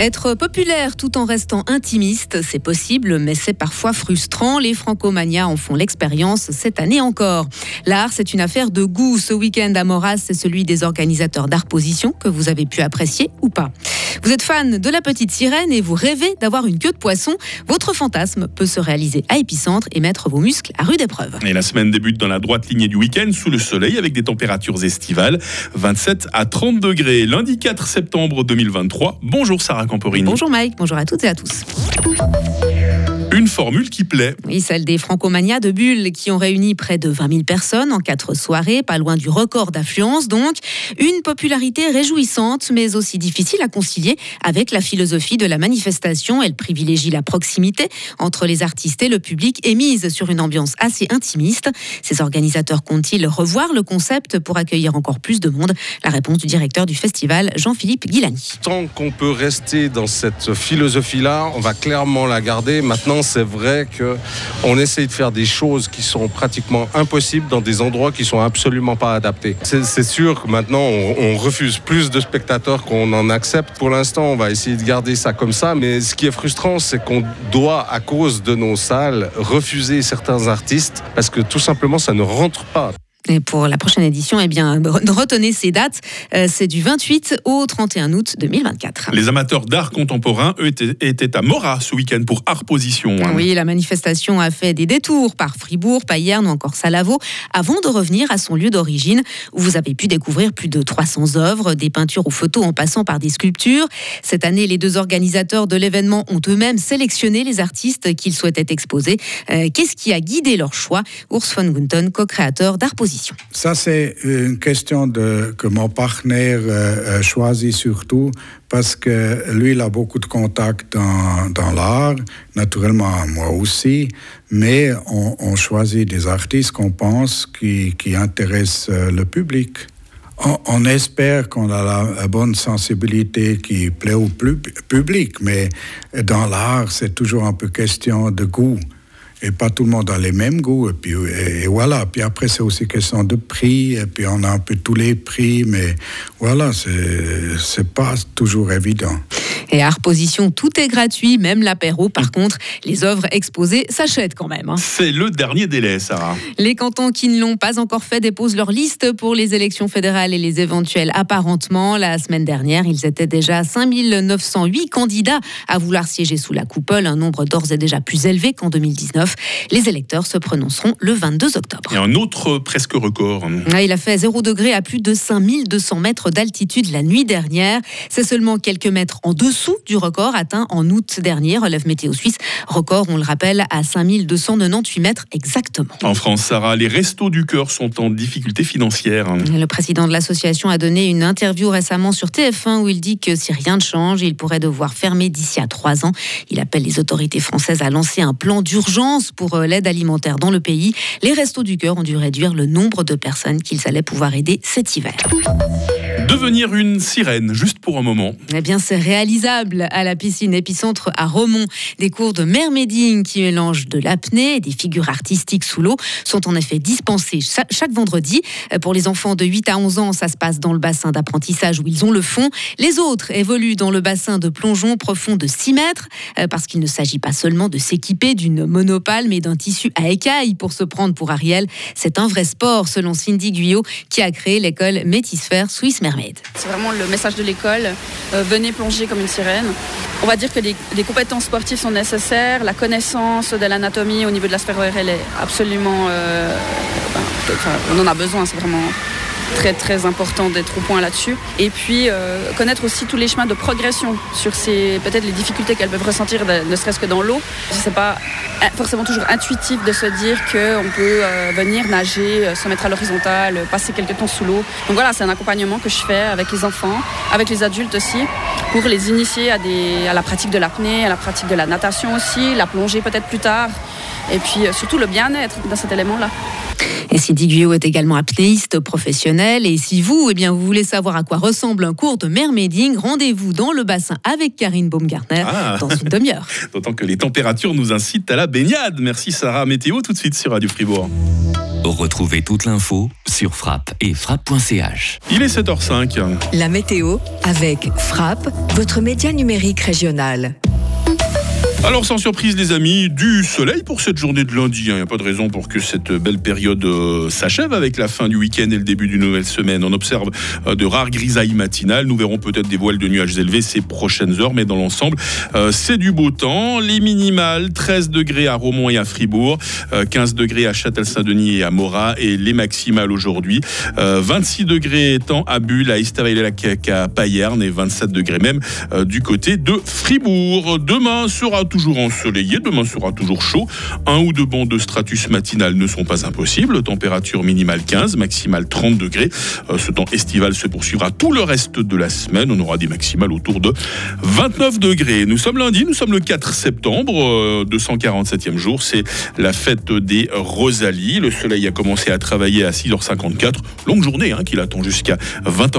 Être populaire tout en restant intimiste, c'est possible, mais c'est parfois frustrant. Les francomanias en font l'expérience cette année encore. L'art, c'est une affaire de goût. Ce week-end à Moras, c'est celui des organisateurs d'art position que vous avez pu apprécier ou pas. Vous êtes fan de la petite sirène et vous rêvez d'avoir une queue de poisson. Votre fantasme peut se réaliser à Épicentre et mettre vos muscles à rude épreuve. Et la semaine débute dans la droite lignée du week-end sous le soleil avec des températures estivales 27 à 30 degrés. Lundi 4 septembre 2023. Bonjour Sarah Bonjour Mike, bonjour à toutes et à tous. Formule qui plaît. Oui, celle des Francomania de Bulle qui ont réuni près de 20 000 personnes en quatre soirées, pas loin du record d'affluence donc. Une popularité réjouissante, mais aussi difficile à concilier avec la philosophie de la manifestation. Elle privilégie la proximité entre les artistes et le public et mise sur une ambiance assez intimiste. Ces organisateurs comptent-ils revoir le concept pour accueillir encore plus de monde? La réponse du directeur du festival, Jean-Philippe Guilani. Tant qu'on peut rester dans cette philosophie-là, on va clairement la garder. Maintenant, c'est vrai qu'on essaye de faire des choses qui sont pratiquement impossibles dans des endroits qui sont absolument pas adaptés. C'est sûr que maintenant, on, refuse plus de spectateurs qu'on en accepte. Pour l'instant, on va essayer de garder ça comme ça. Mais ce qui est frustrant, c'est qu'on doit, à cause de nos salles, refuser certains artistes parce que tout simplement, ça ne rentre pas. Et pour la prochaine édition, eh bien, retenez ces dates. Euh, c'est du 28 au 31 août 2024. Les amateurs d'art contemporain, eux, étaient, à Morat ce week-end pour Art Position. Hein. Oui, la manifestation a fait des détours par Fribourg, Payerne ou encore Salavo avant de revenir à son lieu d'origine où vous avez pu découvrir plus de 300 œuvres, des peintures ou photos en passant par des sculptures. Cette année, les deux organisateurs de l'événement ont eux-mêmes sélectionné les artistes qu'ils souhaitaient exposer. Euh, qu'est-ce qui a guidé leur choix? Urs von Gunten, co-créateur d'Art Position. Ça, c'est une question de, que mon partenaire euh, euh, choisit surtout parce que lui, il a beaucoup de contacts dans, dans l'art, naturellement moi aussi, mais on, choisit des artistes qu'on pense qui, qui intéressent euh, le public. On, espère qu'on a la, bonne sensibilité qui plaît au public, mais dans l'art, c'est toujours un peu question de goût et pas tout le monde a les mêmes goûts. Et puis voilà. Puis après, c'est aussi question de prix. Et puis on a un peu tous les prix, mais voilà, c'est pas toujours évident. Et à reposition, tout est gratuit, même l'apéro. Par contre, les œuvres exposées s'achètent quand même. Hein. C'est le dernier délai, Sarah. Les cantons qui ne l'ont pas encore fait déposent leur liste pour les élections fédérales et les éventuels apparentements. La semaine dernière, ils étaient déjà 5908 candidats à vouloir siéger sous la coupole, un nombre d'ores et déjà plus élevé qu'en 2019. Les électeurs se prononceront le 22 octobre. Et un autre presque record. Ah, il a fait 0 degré à plus de 5200 mètres d'altitude la nuit dernière. C'est seulement quelques mètres en dessous dessous du record atteint en août dernier. Relève Météo Suisse, record, on le rappelle, à 5298 mètres exactement. En France, Sarah, les restos du cœur sont en difficulté financière. Le président de l'association a donné une interview récemment sur TF1 où il dit que si rien ne change, il pourrait devoir fermer d'ici à trois ans. Il appelle les autorités françaises à lancer un plan d'urgence pour euh, l'aide alimentaire dans le pays. Les restos du cœur ont dû réduire le nombre de personnes qu'ils allaient pouvoir aider cet hiver. Devenir une sirène, juste pour un moment. Eh bien, c'est réalisable à la piscine épicentre à Romont. Des cours de mermaiding qui mélangent de l'apnée et des figures artistiques sous l'eau sont en effet dispensés chaque vendredi. Pour les enfants de 8 à 11 ans, ça se passe dans le bassin d'apprentissage où ils ont le fond. Les autres évoluent dans le bassin de plongeon profond de 6 mètres euh, parce qu'il ne s'agit pas seulement de s'équiper d'une monopale mais d'un tissu à écailles pour se prendre pour Ariel. C'est un vrai sport selon Cindy Guyot qui a créé l'école Métisphère Swiss Mermaid. C'est vraiment le message de l'école. Euh, venez plonger comme une sirène. On va dire que des, compétences sportives sont nécessaires. La connaissance de l'anatomie au niveau de la sphère ORL est absolument. Euh, on en a besoin, c'est vraiment très très important d'être au point là-dessus. Et puis euh, connaître aussi tous les chemins de progression sur ces peut-être les difficultés qu'elles peuvent ressentir, ne serait-ce que dans l'eau. C'est pas forcément toujours intuitif de se dire qu'on peut euh, venir nager, euh, se mettre à l'horizontale, passer quelques temps sous l'eau. Donc voilà, c'est un accompagnement que je fais avec les enfants, avec les adultes aussi, pour les initier à la pratique de l'apnée, à la pratique de la natation aussi, la plongée peut-être plus tard, et puis surtout le bien-être dans cet élément-là. Et Sidi Guyot est également apnéiste professionnel. Et si vous, eh bien, vous voulez savoir à quoi ressemble un cours de mermaiding, rendez-vous dans le bassin avec Karine Baumgartner Ah. dans une demi-heure. D'autant que les températures nous incitent à la baignade. Merci Sarah. Météo tout de suite sur Radio Fribourg. Retrouvez toute l'info sur frappe et frappe.ch. Il est 7h05. La météo avec Frappe, votre média numérique régional. Alors sans surprise les amis, du soleil pour cette journée de lundi. Il n'y a pas de raison pour que cette belle période euh, s'achève avec la fin du week-end et le début d'une nouvelle semaine. On observe euh, de rares grisailles matinales. Nous verrons peut-être des voiles de nuages élevés ces prochaines heures, mais dans l'ensemble, euh, c'est du beau temps. Les minimales, 13 degrés à Romont et à Fribourg, euh, 15 degrés à Châtel-Saint-Denis et à Morat, et les maximales aujourd'hui, euh, 26 degrés tant à Bulle, à Estavayer-la-Cac, qu'à Payerne, et 27 degrés même du côté de Fribourg. Demain sera toujours ensoleillé, demain sera toujours chaud. Un ou deux bancs de stratus matinal ne sont pas impossibles. Température minimale 15, maximale 30 degrés. Euh, ce temps estival se poursuivra tout le reste de la semaine. On aura des maximales autour de 29 degrés. Nous sommes lundi, nous sommes le 4 septembre, euh, 247e jour. C'est la fête des Rosalies. Le soleil a commencé à travailler à 6h54. Longue journée hein, qui l'attend jusqu'à 20h.